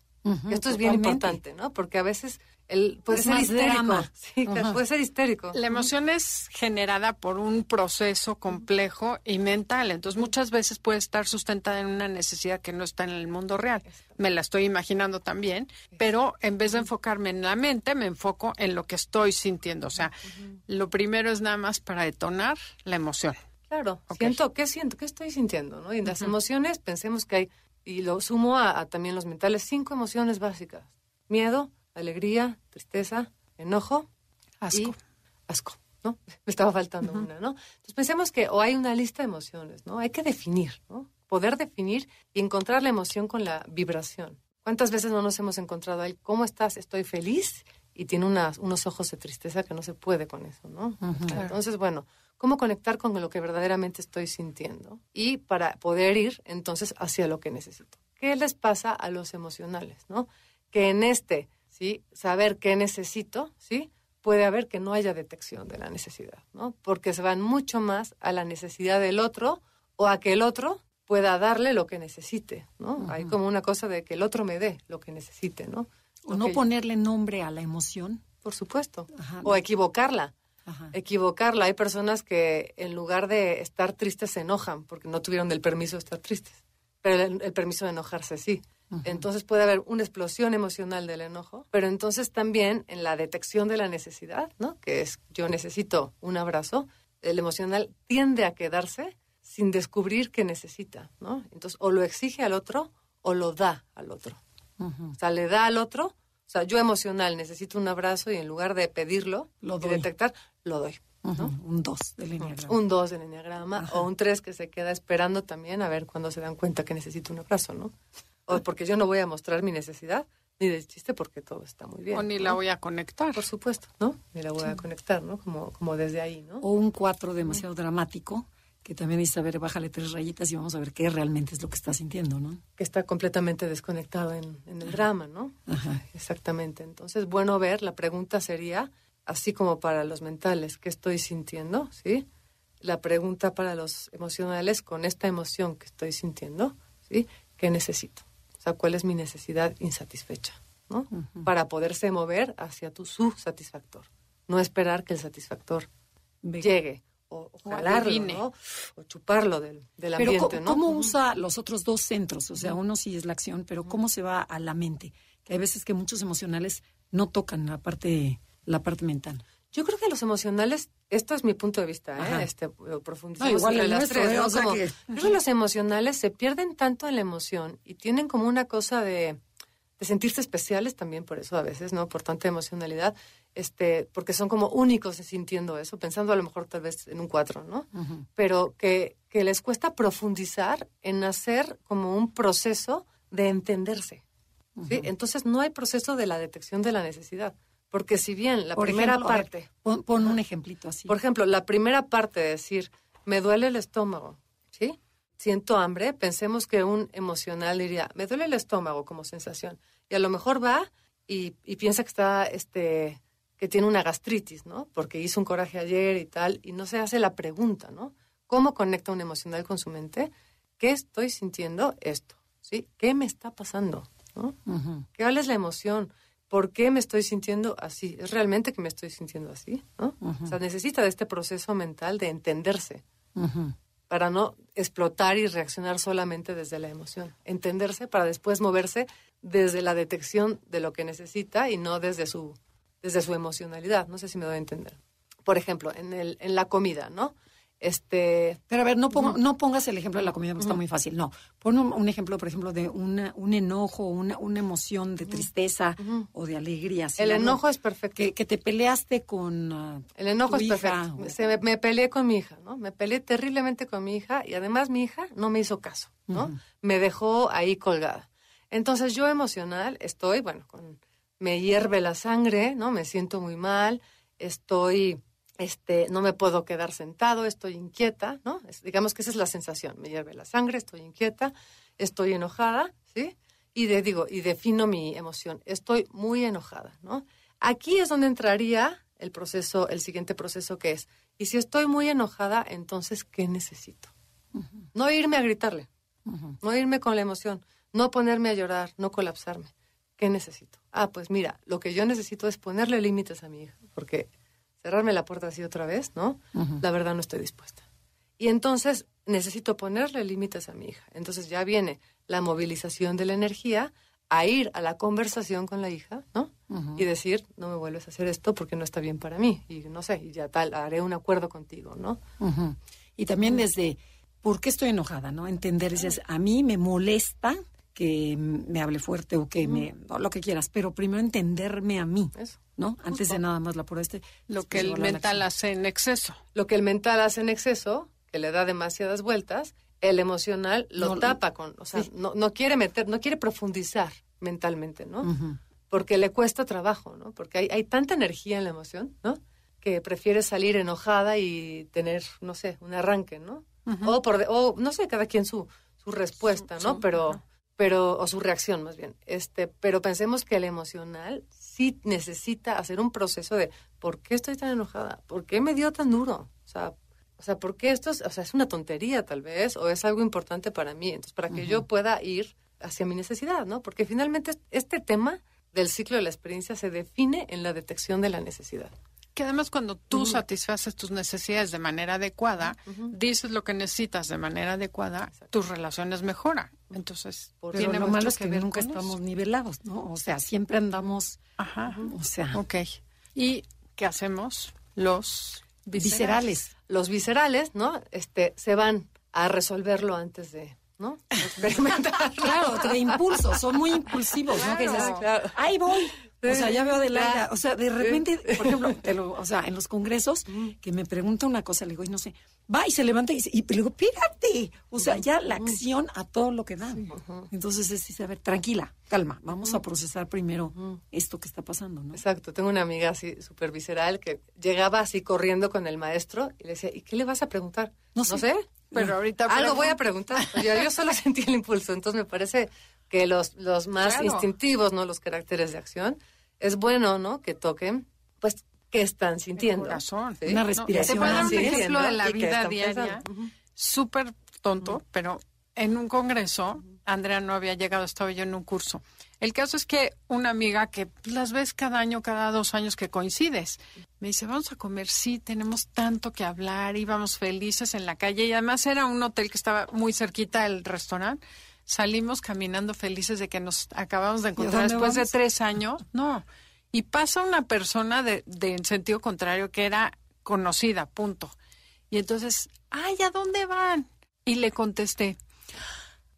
Esto es bien importante, ¿no? Porque a veces el, puede Es ser histérico. drama. Sí, puede ser histérico. La emoción es generada por un proceso complejo y mental, entonces muchas veces puede estar sustentada en una necesidad que no está en el mundo real. Me la estoy imaginando también, pero en vez de enfocarme en la mente, me enfoco en lo que estoy sintiendo. O sea, lo primero es nada más para detonar la emoción. Claro, siento, ¿qué siento? ¿Qué estoy sintiendo? ¿no? Y en las emociones pensemos que hay, y lo sumo a, a también los mentales, cinco emociones básicas. Miedo, alegría, tristeza, enojo Asco. y asco, ¿no? Me estaba faltando una, ¿no? Entonces pensemos que o hay una lista de emociones, ¿no? Hay que definir, ¿no? Poder definir y encontrar la emoción con la vibración. ¿Cuántas veces no nos hemos encontrado ahí? ¿Cómo estás? Estoy feliz y tiene unas, unos ojos de tristeza que no se puede con eso, ¿no? Entonces, bueno, ¿cómo conectar con lo que verdaderamente estoy sintiendo? Y para poder ir entonces hacia lo que necesito. ¿Qué les pasa a los emocionales, no? Que en este, ¿sí? Saber qué necesito, ¿sí? Puede haber que no haya detección de la necesidad, ¿no? Porque se van mucho más a la necesidad del otro o a que el otro pueda darle lo que necesite, ¿no? Hay como una cosa de que el otro me dé lo que necesite, ¿no? O no ponerle nombre a la emoción. Por supuesto. Ajá. O equivocarla Ajá. equivocarla. Hay personas que en lugar de estar tristes se enojan porque no tuvieron el permiso de estar tristes, pero el, el permiso de enojarse sí. Entonces puede haber una explosión emocional del enojo, pero entonces también en la detección de la necesidad, ¿no? Que es yo necesito un abrazo, el emocional tiende a quedarse sin descubrir que necesita, ¿no? Entonces o lo exige al otro o lo da al otro. O sea, le da al otro, sea, yo emocional necesito un abrazo y en lugar de pedirlo Lo y detectar, lo doy. Un 2 del enneagrama. Un 2 del enneagrama o un 3 que se queda esperando también a ver cuando se dan cuenta que necesito un abrazo, ¿no? O porque yo no voy a mostrar mi necesidad ni de chiste porque todo está muy bien. O ni ¿no? la voy a conectar. Por supuesto, ¿no? Ni la voy a conectar, ¿no? Como, como desde ahí, ¿no? O un 4 demasiado dramático, que también dice, a ver, bájale tres rayitas y vamos a ver qué realmente es lo que está sintiendo, ¿no? Que está completamente desconectado en, en el drama, ¿no? Ajá. Exactamente. Entonces, bueno ver, la pregunta sería, así como para los mentales, ¿qué estoy sintiendo? ¿Sí? La pregunta para los emocionales, con esta emoción que estoy sintiendo, ¿sí? ¿Qué necesito? O sea, ¿cuál es mi necesidad insatisfecha? ¿no? Para poderse mover hacia tu su satisfactor. No esperar que el satisfactor llegue o, jalarlo. ¿no? O chuparlo del, del Pero ambiente, ¿cómo, ¿no? cómo Ujú. usa los otros dos centros? O sea, uno sí es la acción, pero ¿cómo se va a la mente? Que hay veces que muchos emocionales no tocan la parte, la parte mental. Yo creo que los emocionales, esto es mi punto de vista. ¿eh? Este, profundizamos No, igual entre el las nuestro, tres, ¿eh? ¿no? O sea Como- que- creo que los emocionales se pierden tanto en la emoción y tienen como una cosa de, de sentirse especiales también por eso a veces, ¿no? Por tanta emocionalidad, este, porque son como únicos sintiendo eso, pensando a lo mejor tal vez en un cuatro, ¿no? Pero que, que les cuesta profundizar en hacer como un proceso de entenderse. ¿sí? Entonces no hay proceso de la detección de la necesidad. Porque si bien la Por primera ejemplo, a ver, parte... pon, pon un ejemplito así. Por ejemplo, la primera parte de decir, me duele el estómago, ¿sí? Siento hambre, pensemos que un emocional diría, me duele el estómago como sensación. Y a lo mejor va y, y piensa que está, este, que tiene una gastritis, ¿no? Porque hizo un coraje ayer y tal, y no se hace la pregunta, ¿no? ¿Cómo conecta un emocional con su mente? ¿Qué estoy sintiendo esto? ¿Sí? ¿Qué me está pasando? ¿No? ¿Cuál es la emoción? ¿Por qué me estoy sintiendo así? ¿Es realmente que me estoy sintiendo así? ¿no? O sea, necesita de este proceso mental de entenderse. Para no explotar y reaccionar solamente desde la emoción. Entenderse para después moverse desde la detección de lo que necesita y no desde su, desde su emocionalidad. No sé si me doy a entender. Por ejemplo, en, el, en la comida, ¿no? Este, Pero a ver, no, ponga- no pongas el ejemplo de la comida, porque está muy fácil. No, pon un, un ejemplo, por ejemplo, de una, un enojo, una, una emoción de tristeza o de alegría. el enojo es perfecto. Que, que te peleaste con... ah, El enojo tu es hija, perfecto. o- Se me, me peleé con mi hija, ¿no? Me peleé terriblemente con mi hija y además mi hija no me hizo caso, ¿no? Me dejó ahí colgada. Entonces yo emocional estoy, bueno, con, me hierve la sangre, ¿no? Me siento muy mal, estoy, este, no me puedo quedar sentado, estoy inquieta, ¿no? Es- digamos que esa es la sensación. Me hierve la sangre, estoy inquieta, estoy enojada, ¿sí? Y de, digo, y defino mi emoción. Estoy muy enojada, ¿no? Aquí es donde entraría el proceso, el siguiente proceso que es, y si estoy muy enojada, entonces, ¿qué necesito? No irme a gritarle, no irme con la emoción, no ponerme a llorar, no colapsarme. ¿Qué ¿qué necesito? Ah, pues mira, lo que yo necesito es ponerle límites a mi hija, porque cerrarme la puerta así otra vez, ¿no? La verdad no estoy dispuesta. Y entonces necesito ponerle límites a mi hija. Entonces ya viene la movilización de la energía a ir a la conversación con la hija, ¿no? Y decir, no me vuelves a hacer esto porque no está bien para mí. Y no sé, y ya tal, haré un acuerdo contigo, ¿no? Y también desde, ¿por qué estoy enojada, no? Entender, es, a mí me molesta que me hable fuerte o que me, lo que quieras, pero primero entenderme a mí, ¿no? Antes de nada más la por este. Lo que el mental hace en exceso. Lo que el mental hace en exceso, que le da demasiadas vueltas, el emocional lo tapa con, o sea, no, no, quiere meter, no quiere profundizar mentalmente, ¿no? Porque le cuesta trabajo, ¿no? Porque hay, hay tanta energía en la emoción, ¿no? Que prefiere salir enojada y tener, no sé, un arranque, ¿no? O por, o no sé, cada quien su, su respuesta, ¿no? pero, pero, o su reacción más bien. Este, pero pensemos que el emocional sí necesita hacer un proceso de ¿por qué estoy tan enojada? ¿Por qué me dio tan duro? O sea, o sea, ¿por qué esto es, o sea, es una tontería tal vez? ¿O es algo importante para mí? Entonces, para que yo pueda ir hacia mi necesidad, ¿no? Porque finalmente este tema del ciclo de la experiencia se define en la detección de la necesidad. Que además cuando tú satisfaces tus necesidades de manera adecuada, dices lo que necesitas de manera adecuada, tus relaciones mejoran. Entonces, Pero lo malo es que, nunca estamos nivelados, ¿no? O sea, siempre andamos... Ajá. O sea... Ok. ¿Y qué hacemos? Los viscerales. Los viscerales, ¿no? Este, se van a resolverlo antes de, ¿no? Experimentar. claro, de impulso, son muy impulsivos, ¿no? Que dices, ahí voy. O sea, ya veo de la, o sea, de repente, por ejemplo, o sea, en los congresos, que me pregunta una cosa, le digo, y no sé, va y se levanta y, dice, y le digo, pégate. O sea, ya la acción a todo lo que da. Entonces es dice, a ver, tranquila, calma, vamos a procesar primero esto que está pasando, ¿no? Exacto, tengo una amiga así súper visceral que llegaba así corriendo con el maestro y le decía, ¿y qué le vas a preguntar? No sé. Pero ahorita... Algo voy a preguntar. Yo, yo solo sentí el impulso, entonces me parece que los, los más instintivos, ¿no? Los caracteres de acción, es bueno, ¿no? Que toquen, pues, qué están sintiendo. Corazón, Una respiración. No, te dar un ejemplo de la vida diaria, súper tonto, pero en un congreso, Andrea no había llegado, estaba yo en un curso. El caso es que una amiga que las ves cada año, cada dos años que coincides, me dice, vamos a comer, sí, tenemos tanto que hablar, íbamos felices en la calle y además era un hotel que estaba muy cerquita del restaurante salimos caminando felices de que nos acabamos de encontrar después de tres años. No. Y pasa una persona de, de en sentido contrario que era conocida, punto. Y entonces, ay, ¿a dónde van? Y le contesté,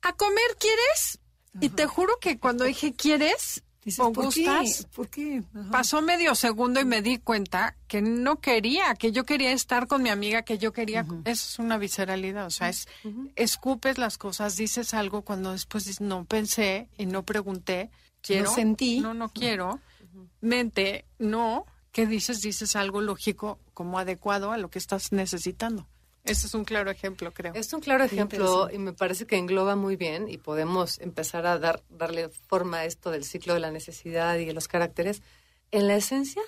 ¿a comer quieres? Y te juro que cuando dije, ¿quieres? ¿O ¿por gustas? ¿Por qué? Pasó medio segundo y me di cuenta que no quería, que yo quería estar con mi amiga, que yo quería. Eso es una visceralidad, o sea, es escupes las cosas, dices algo cuando después dices, no pensé y no pregunté, quiero. No sentí. No, no quiero. Mente, no. ¿Qué dices? Dices algo lógico, como adecuado a lo que estás necesitando. Ese es un claro ejemplo, creo. Es un claro ejemplo y me parece que engloba muy bien y podemos empezar a dar, darle forma a esto del ciclo de la necesidad y de los caracteres. En la esencia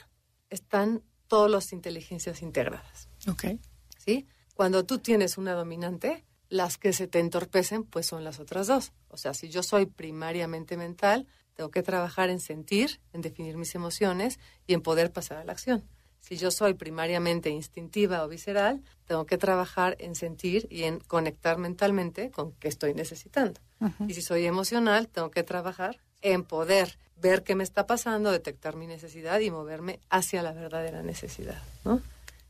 están todas las inteligencias integradas. Ok. ¿Sí? Cuando tú tienes una dominante, las que se te entorpecen, pues son las otras dos. O sea, si yo soy primariamente mental, tengo que trabajar en sentir, en definir mis emociones y en poder pasar a la acción. Si yo soy primariamente instintiva o visceral, tengo que trabajar en sentir y en conectar mentalmente con qué estoy necesitando. Y si soy emocional, tengo que trabajar en poder ver qué me está pasando, detectar mi necesidad y moverme hacia la verdadera necesidad, ¿no?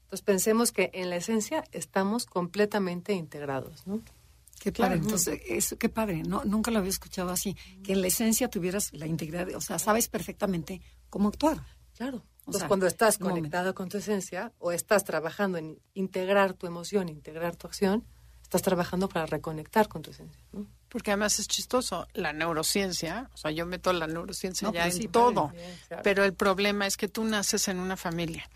Entonces pensemos que en la esencia estamos completamente integrados, ¿no? Qué padre, entonces, qué padre, no, nunca lo había escuchado así, que en la esencia tuvieras la integridad, o sea, sabes perfectamente cómo actuar. Claro. Entonces, cuando estás conectado con tu esencia o estás trabajando en integrar tu emoción, integrar tu acción, estás trabajando para reconectar con tu esencia. Porque además es chistoso, la neurociencia, o sea, yo meto la neurociencia ya pues en todo, pero el problema es que tú naces en una familia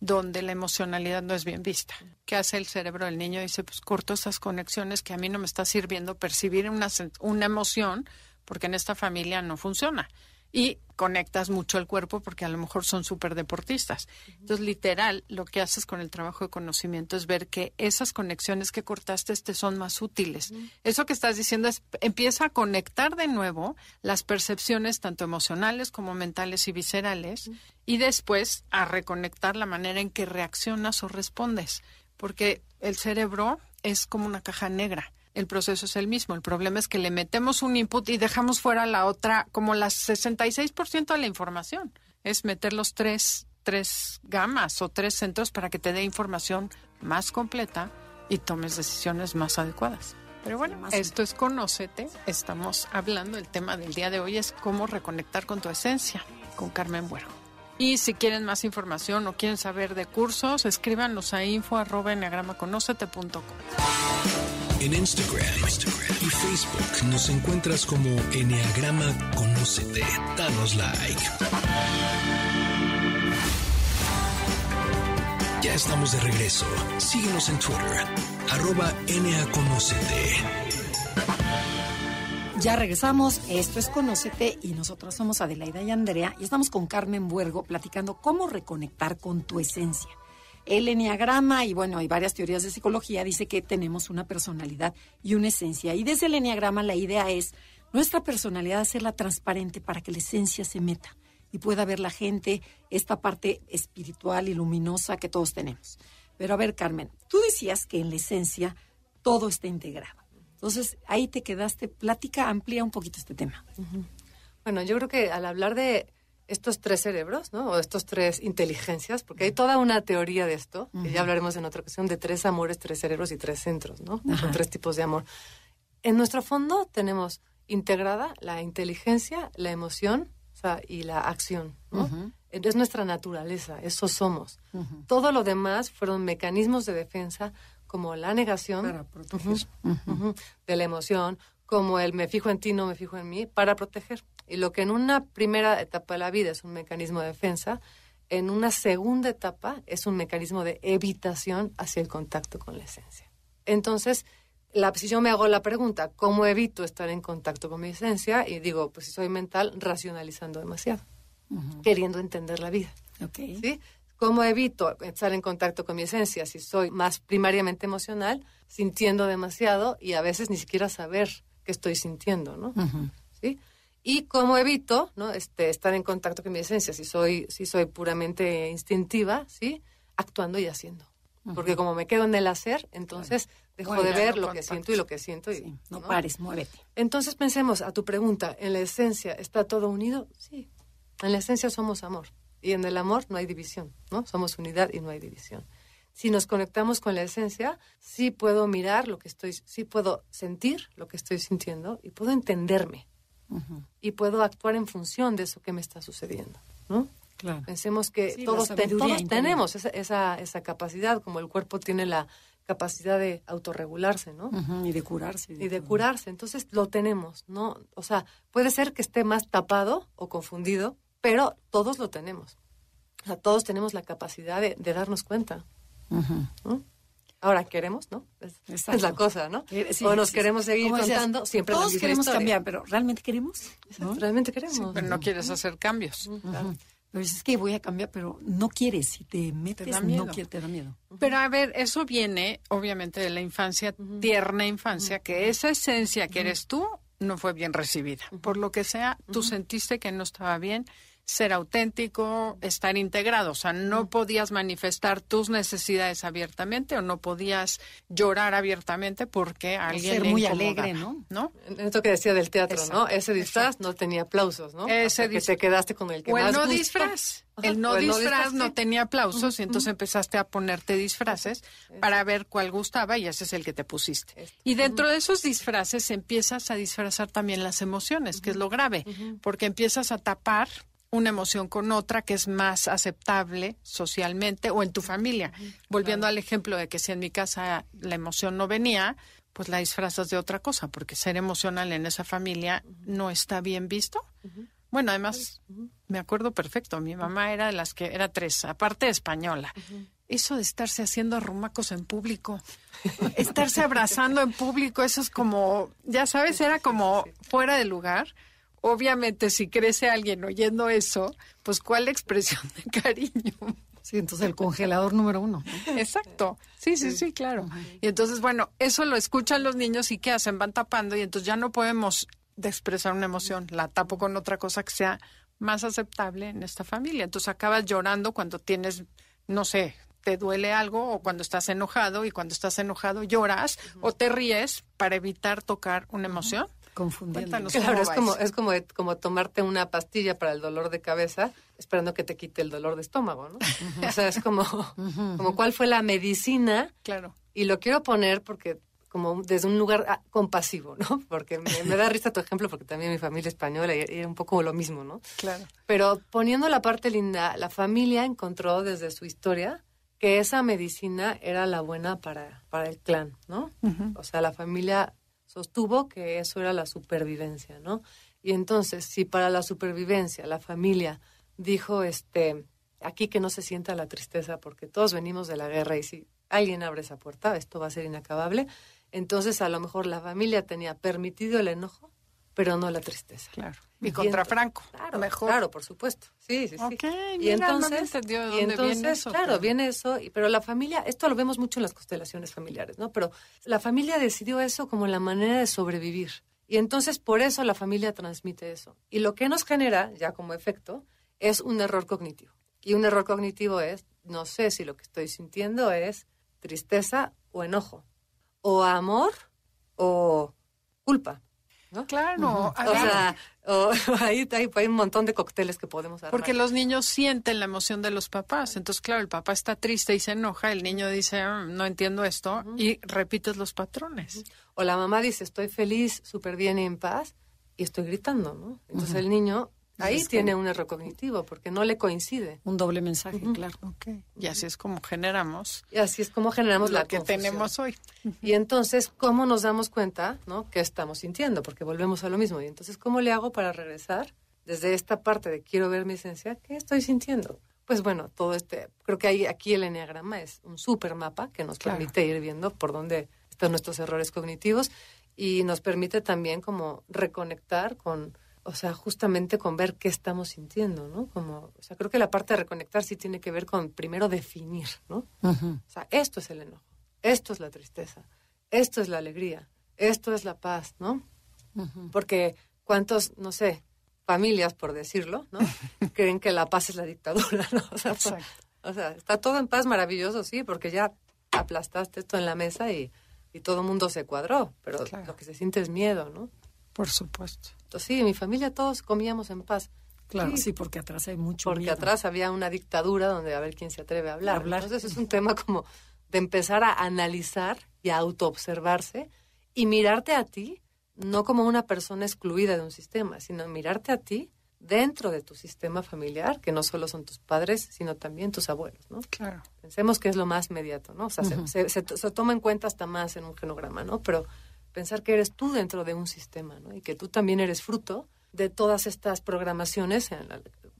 donde la emocionalidad no es bien vista. ¿Qué hace el cerebro del niño? Dice, pues corto esas conexiones que a mí no me está sirviendo percibir una, una emoción porque en esta familia no funciona. Y conectas mucho el cuerpo porque a lo mejor son súper deportistas. Entonces, literal, lo que haces con el trabajo de conocimiento es ver que esas conexiones que cortaste te son más útiles. Eso que estás diciendo es, empieza a conectar de nuevo las percepciones tanto emocionales como mentales y viscerales y después a reconectar la manera en que reaccionas o respondes. Porque el cerebro es como una caja negra el proceso es el mismo. El problema es que le metemos un input y dejamos fuera la otra, como las 66% de la información. Es meter los tres, tres gamas o tres centros para que te dé información más completa y tomes decisiones más adecuadas. Pero bueno, esto es Conócete. Estamos hablando, el tema del día de hoy es cómo reconectar con tu esencia, con Carmen Buero. Y si quieren más información o quieren saber de cursos, escríbanos a info arroba en Instagram, y Facebook nos encuentras como Enneagrama Conócete. Danos like. Ya estamos de regreso. Síguenos en Twitter, arroba. Ya regresamos, esto es Conócete y nosotros somos Adelaida y Andrea y estamos con Carmen Buergo platicando cómo reconectar con tu esencia. El enneagrama, y bueno, hay varias teorías de psicología, dice que tenemos una personalidad y una esencia. Y desde el enneagrama la idea es nuestra personalidad hacerla transparente para que la esencia se meta y pueda ver la gente esta parte espiritual y luminosa que todos tenemos. Pero a ver, Carmen, tú decías que en la esencia todo está integrado. Entonces, ahí te quedaste. Plática, amplía un poquito este tema. Bueno, yo creo que al hablar de estos tres cerebros, ¿no? O estos tres inteligencias, porque hay toda una teoría de esto, que ya hablaremos en otra ocasión, de tres amores, tres cerebros y tres centros, ¿no? Son tres tipos de amor. En nuestro fondo tenemos integrada la inteligencia, la emoción y la acción, ¿no? Es nuestra naturaleza, eso somos. Todo lo demás fueron mecanismos de defensa como la negación de la emoción, como el me fijo en ti, no me fijo en mí, para proteger. Y lo que en una primera etapa de la vida es un mecanismo de defensa, en una segunda etapa es un mecanismo de evitación hacia el contacto con la esencia. Entonces, la, si yo me hago la pregunta, ¿cómo evito estar en contacto con mi esencia? Y digo, pues si soy mental, racionalizando demasiado, queriendo entender la vida. ¿sí? ¿Cómo evito estar en contacto con mi esencia si soy más primariamente emocional, sintiendo demasiado y a veces ni siquiera saber qué estoy sintiendo, ¿no? ¿Sí? Y cómo evito ¿no? este, estar en contacto con mi esencia. Si soy si soy puramente instintiva sí actuando y haciendo. Porque como me quedo en el hacer entonces dejo de ver lo que siento y lo que siento y no, pares muévete. Entonces pensemos a tu pregunta en la esencia está todo unido sí. En la esencia somos amor y en el amor no hay división no somos unidad y no hay división. Si nos conectamos con la esencia, sí puedo mirar lo que estoy, sí puedo sentir lo que estoy sintiendo y puedo entenderme y puedo actuar en función de eso que me está sucediendo, ¿no? Claro. Pensemos que todos, tenemos esa, esa, capacidad, como el cuerpo tiene la capacidad de autorregularse, ¿no? Y de curarse. Y de, curarse. Entonces lo tenemos, ¿no? O sea, puede ser que esté más tapado o confundido, pero todos lo tenemos. O sea, todos tenemos la capacidad de, darnos cuenta. ¿no? Ahora queremos, ¿no? Es, es la cosa, ¿no? o nos queremos seguir contando siempre Todos queremos cambiar, pero ¿realmente queremos? ¿Realmente queremos? pero no quieres hacer cambios. Pero es que voy a cambiar, pero no quieres. Si te metes, te da miedo. no te da miedo. Pero a ver, eso viene obviamente de la infancia, tierna infancia, que esa esencia que eres tú no fue bien recibida. Por lo que sea, tú sentiste que no estaba bien ser auténtico, estar integrado. O sea, no podías manifestar tus necesidades abiertamente o no podías llorar abiertamente porque alguien ser muy alegre, ¿no? ¿no? Esto que decía del teatro, ¿no? Ese disfraz no tenía aplausos, ¿no? Ese que te quedaste con el que o el no disfraz. El no disfraz no, tenía aplausos y entonces empezaste a ponerte disfraces para ver cuál gustaba y ese es el que te pusiste. Y dentro de esos disfraces empiezas a disfrazar también las emociones, que es lo grave, porque empiezas a tapar una emoción con otra que es más aceptable socialmente o en tu familia. Volviendo al ejemplo de que si en mi casa la emoción no venía, pues la disfrazas de otra cosa, porque ser emocional en esa familia no está bien visto. Bueno, además, me acuerdo perfecto, mi mamá era de las que, era tres, aparte española. Eso de estarse haciendo arrumacos en público, estarse abrazando en público, eso es como, ya sabes, era como fuera de lugar obviamente si crece alguien oyendo eso, pues ¿cuál expresión de cariño? Sí, entonces el congelador número uno. Exacto. Sí, sí, sí, claro. Y entonces, bueno, eso lo escuchan los niños y ¿qué hacen? Van tapando y entonces ya no podemos expresar una emoción. La tapo con otra cosa que sea más aceptable en esta familia. Entonces acabas llorando cuando tienes, no sé, te duele algo o cuando estás enojado y cuando estás enojado lloras o te ríes para evitar tocar una emoción. Confundiendo. Claro, es como, es como, como tomarte una pastilla para el dolor de cabeza esperando que te quite el dolor de estómago, ¿no? O sea, es como, como cuál fue la medicina. Claro. Y lo quiero poner porque como desde un lugar ah, compasivo, ¿no? Porque me, da risa tu ejemplo porque también mi familia española y era un poco lo mismo, ¿no? Claro. Pero poniendo la parte linda, la familia encontró desde su historia que esa medicina era la buena para, para el clan, ¿no? O sea, la familia sostuvo que eso era la supervivencia, ¿no? Y entonces, si para la supervivencia la familia dijo, este, aquí que no se sienta la tristeza porque todos venimos de la guerra y si alguien abre esa puerta, esto va a ser inacabable, entonces a lo mejor la familia tenía permitido el enojo, pero no la tristeza. Claro. Y contra Franco. Claro, mejor. Claro, por supuesto. Sí, sí, sí. y entonces, y entonces claro, viene eso, pero la familia, esto lo vemos mucho en las constelaciones familiares, ¿no? Pero la familia decidió eso como la manera de sobrevivir. Y entonces por eso la familia transmite eso. Y lo que nos genera, ya como efecto, es un error cognitivo. Y un error cognitivo es, no sé si lo que estoy sintiendo es tristeza o enojo, o amor o culpa. ¿No? Claro. O sea, ahí, hay un montón de cócteles que podemos armar. Porque los niños sienten la emoción de los papás. Entonces, claro, el papá está triste y se enoja, el niño dice, ah, no entiendo esto, y repites los patrones. O la mamá dice, estoy feliz, súper bien y en paz, y estoy gritando, ¿no? Entonces el niño Ahí tiene un error cognitivo porque no le coincide. Un doble mensaje, claro. Y así es como generamos. Y así es como generamos lo la que tenemos hoy. Y entonces, ¿cómo nos damos cuenta, no? ¿Qué estamos sintiendo? Porque volvemos a lo mismo. Y entonces, ¿cómo le hago para regresar desde esta parte de quiero ver mi esencia? ¿Qué estoy sintiendo? Pues bueno, todo este, creo que hay, aquí el enneagrama es un super mapa que nos permite ir viendo por dónde están nuestros errores cognitivos y nos permite también como reconectar con o sea, justamente con ver qué estamos sintiendo, ¿no? Como, o sea, creo que la parte de reconectar sí tiene que ver con primero definir, ¿no? O sea, esto es el enojo, esto es la tristeza, esto es la alegría, esto es la paz, ¿no? Porque cuántos, no sé, familias, por decirlo, ¿no? Creen que la paz es la dictadura, ¿no? O sea, o sea, está todo en paz maravilloso, sí, porque ya aplastaste esto en la mesa y, y todo el mundo se cuadró, pero lo que se siente es miedo, ¿no? Por supuesto. Entonces, sí, en mi familia todos comíamos en paz. Claro, sí, porque atrás hay mucho Porque atrás había una dictadura donde a ver quién se atreve a hablar. Entonces es un tema como de empezar a analizar y a autoobservarse y mirarte a ti no como una persona excluida de un sistema, sino mirarte a ti dentro de tu sistema familiar, que no solo son tus padres, sino también tus abuelos, ¿no? Claro. Pensemos que es lo más inmediato, ¿no? O sea, se, se, toma en cuenta hasta más en un genograma, ¿no? Pero pensar que eres tú dentro de un sistema, ¿no? Y que tú también eres fruto de todas estas programaciones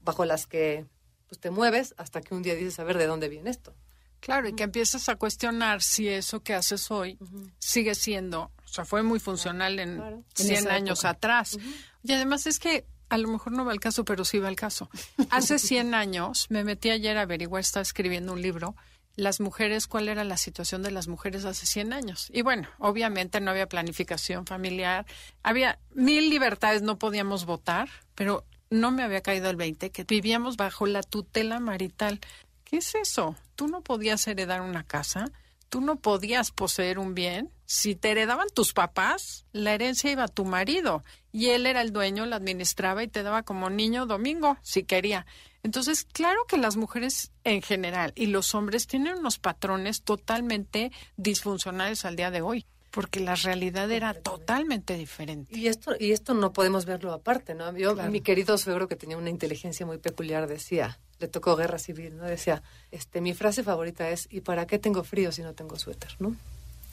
bajo las que pues, te mueves hasta que un día dices, a ver, ¿de dónde viene esto? Claro, y que empiezas a cuestionar si eso que haces hoy sigue siendo, o sea, fue muy funcional en 100 años atrás. Y además es que a lo mejor no va el caso, pero sí va el caso. Hace 100 años me metí ayer a averiguar, estaba escribiendo un libro las mujeres, cuál era la situación de las mujeres hace 100 años. Y bueno, obviamente no había planificación familiar, había mil libertades, no podíamos votar, pero no me había caído el 20, que vivíamos bajo la tutela marital. ¿Qué es eso? Tú no podías heredar una casa, tú no podías poseer un bien. Si te heredaban tus papás, la herencia iba a tu marido y él era el dueño, la administraba y te daba como niño domingo, si quería. Entonces, claro que las mujeres en general y los hombres tienen unos patrones totalmente disfuncionales al día de hoy porque la realidad era totalmente diferente. Y esto y esto no podemos verlo aparte, ¿no? Yo mi querido suegro que tenía una inteligencia muy peculiar decía, le tocó guerra civil, ¿no? Decía, este mi frase favorita es ¿y para qué tengo frío si no tengo suéter, ¿no?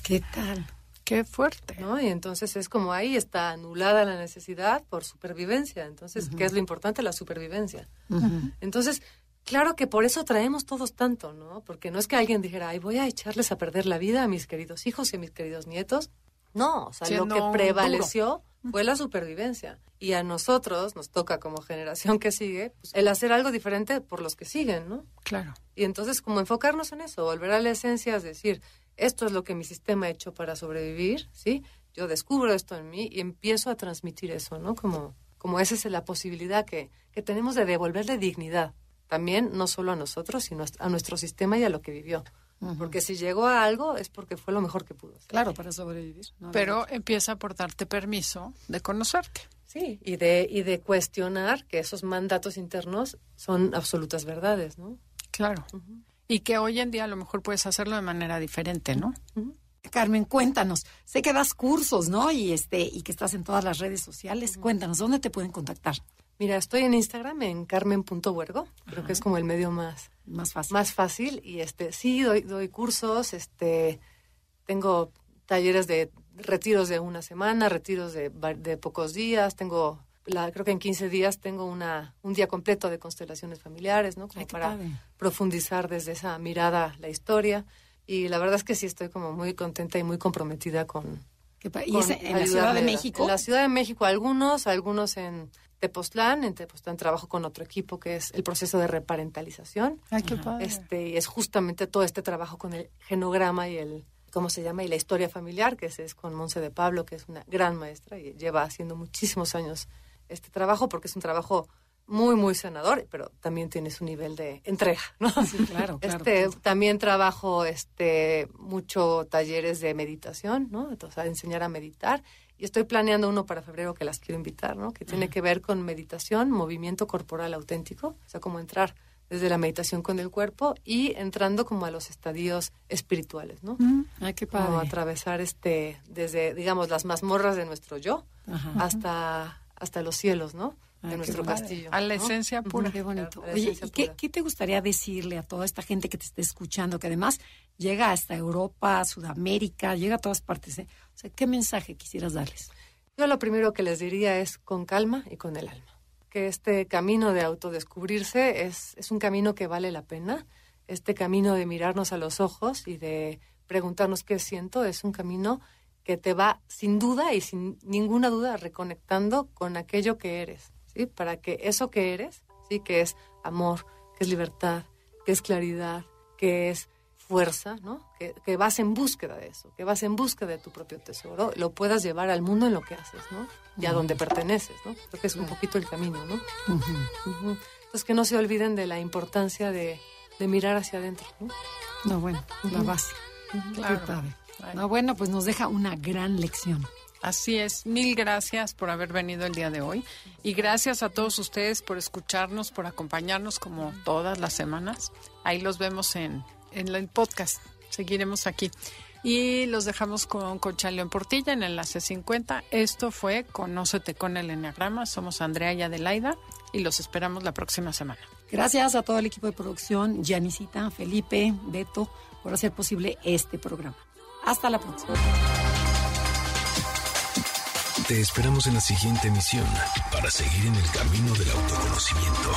¿Qué tal? Qué fuerte. ¿no? Y entonces es como ahí está anulada la necesidad por supervivencia. Entonces, ¿qué es lo importante? La supervivencia. Entonces, claro que por eso traemos todos tanto, ¿no? Porque no es que alguien dijera, ay, voy a echarles a perder la vida a mis queridos hijos y a mis queridos nietos. No, o sea, lo que prevaleció fue la supervivencia. Y a nosotros nos toca como generación que sigue pues, el hacer algo diferente por los que siguen, ¿no? Claro. Y entonces como enfocarnos en eso, volver a la esencia, es decir, esto es lo que mi sistema ha hecho para sobrevivir, ¿sí? Yo descubro esto en mí y empiezo a transmitir eso, ¿no? Como, como esa es la posibilidad que, que tenemos de devolverle dignidad. También no solo a nosotros, sino a nuestro sistema y a lo que vivió. Porque si llegó a algo es porque fue lo mejor que pudo. Claro, para sobrevivir. Pero empieza por darte permiso de conocerte. Sí, y de, y de cuestionar que esos mandatos internos son absolutas verdades, ¿no? Claro. Y que hoy en día a lo mejor puedes hacerlo de manera diferente, ¿no? Carmen, cuéntanos. Sé que das cursos, ¿no? Y este y que estás en todas las redes sociales. Cuéntanos, ¿dónde te pueden contactar? Mira, estoy en Instagram en carmen.huergo, creo que es como el medio más, más fácil. Más fácil y este sí doy doy cursos, este tengo talleres de retiros de una semana, retiros de, de pocos días, tengo la, creo que en 15 días tengo una un día completo de constelaciones familiares, ¿no? Como para profundizar desde esa mirada la historia y la verdad es que sí estoy como muy contenta y muy comprometida con ¿Y en la Ciudad de México? En la Ciudad de México algunos, algunos en Tepoztlán, en Tepoztlán trabajo con otro equipo que es el proceso de reparentalización. Ay, qué padre. Este, es justamente todo este trabajo con el genograma y el, ¿cómo se llama? Y la historia familiar, que es, con Monse de Pablo, que es una gran maestra y lleva haciendo muchísimos años este trabajo porque es un trabajo muy, muy sanador, pero también tiene su nivel de entrega, ¿no? Sí, claro, claro. Este, también trabajo este, mucho talleres de meditación, ¿no? Entonces, a enseñar a meditar y estoy planeando uno para febrero que las quiero invitar, ¿no? Que tiene que ver con meditación, movimiento corporal auténtico, o sea, como entrar desde la meditación con el cuerpo y entrando como a los estadios espirituales, ¿no? Mm, ay, qué padre. Como atravesar este, desde, digamos, las mazmorras de nuestro yo hasta, hasta los cielos, ¿no? de nuestro castillo. A la esencia pura. Qué bonito. Oye, ¿y qué, qué, te gustaría decirle a toda esta gente que te esté escuchando, que además llega hasta Europa, Sudamérica, llega a todas partes? ¿eh? O sea, ¿qué mensaje quisieras darles? Yo lo primero que les diría es con calma y con el alma. Que este camino de autodescubrirse es, es un camino que vale la pena. Este camino de mirarnos a los ojos y de preguntarnos qué siento es un camino que te va sin duda y sin ninguna duda reconectando con aquello que eres ¿sí? Para que eso que eres, ¿sí? Que es amor, que es libertad, que es claridad, que es fuerza, ¿no? Que, vas en búsqueda de eso, que vas en búsqueda de tu propio tesoro, lo puedas llevar al mundo en lo que haces, ¿no? Y a donde perteneces, ¿no? Creo que es un poquito el camino, ¿no? Entonces que no se olviden de la importancia de, mirar hacia adentro, ¿no? No, bueno, la base. Claro. No, bueno, pues nos deja una gran lección. Así es, mil gracias por haber venido el día de hoy y gracias a todos ustedes por escucharnos, por acompañarnos como todas las semanas. Ahí los vemos en, en el podcast, seguiremos aquí. Y los dejamos con Concha León Portilla en Enlace 50. Esto fue Conócete con el Enneagrama. Somos Andrea y Adelaida y los esperamos la próxima semana. Gracias a todo el equipo de producción, Janisita, Felipe, Beto, por hacer posible este programa. Hasta la próxima. Te esperamos en la siguiente emisión para seguir en el camino del autoconocimiento.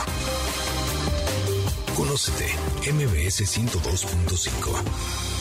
Conócete, MBS 102.5.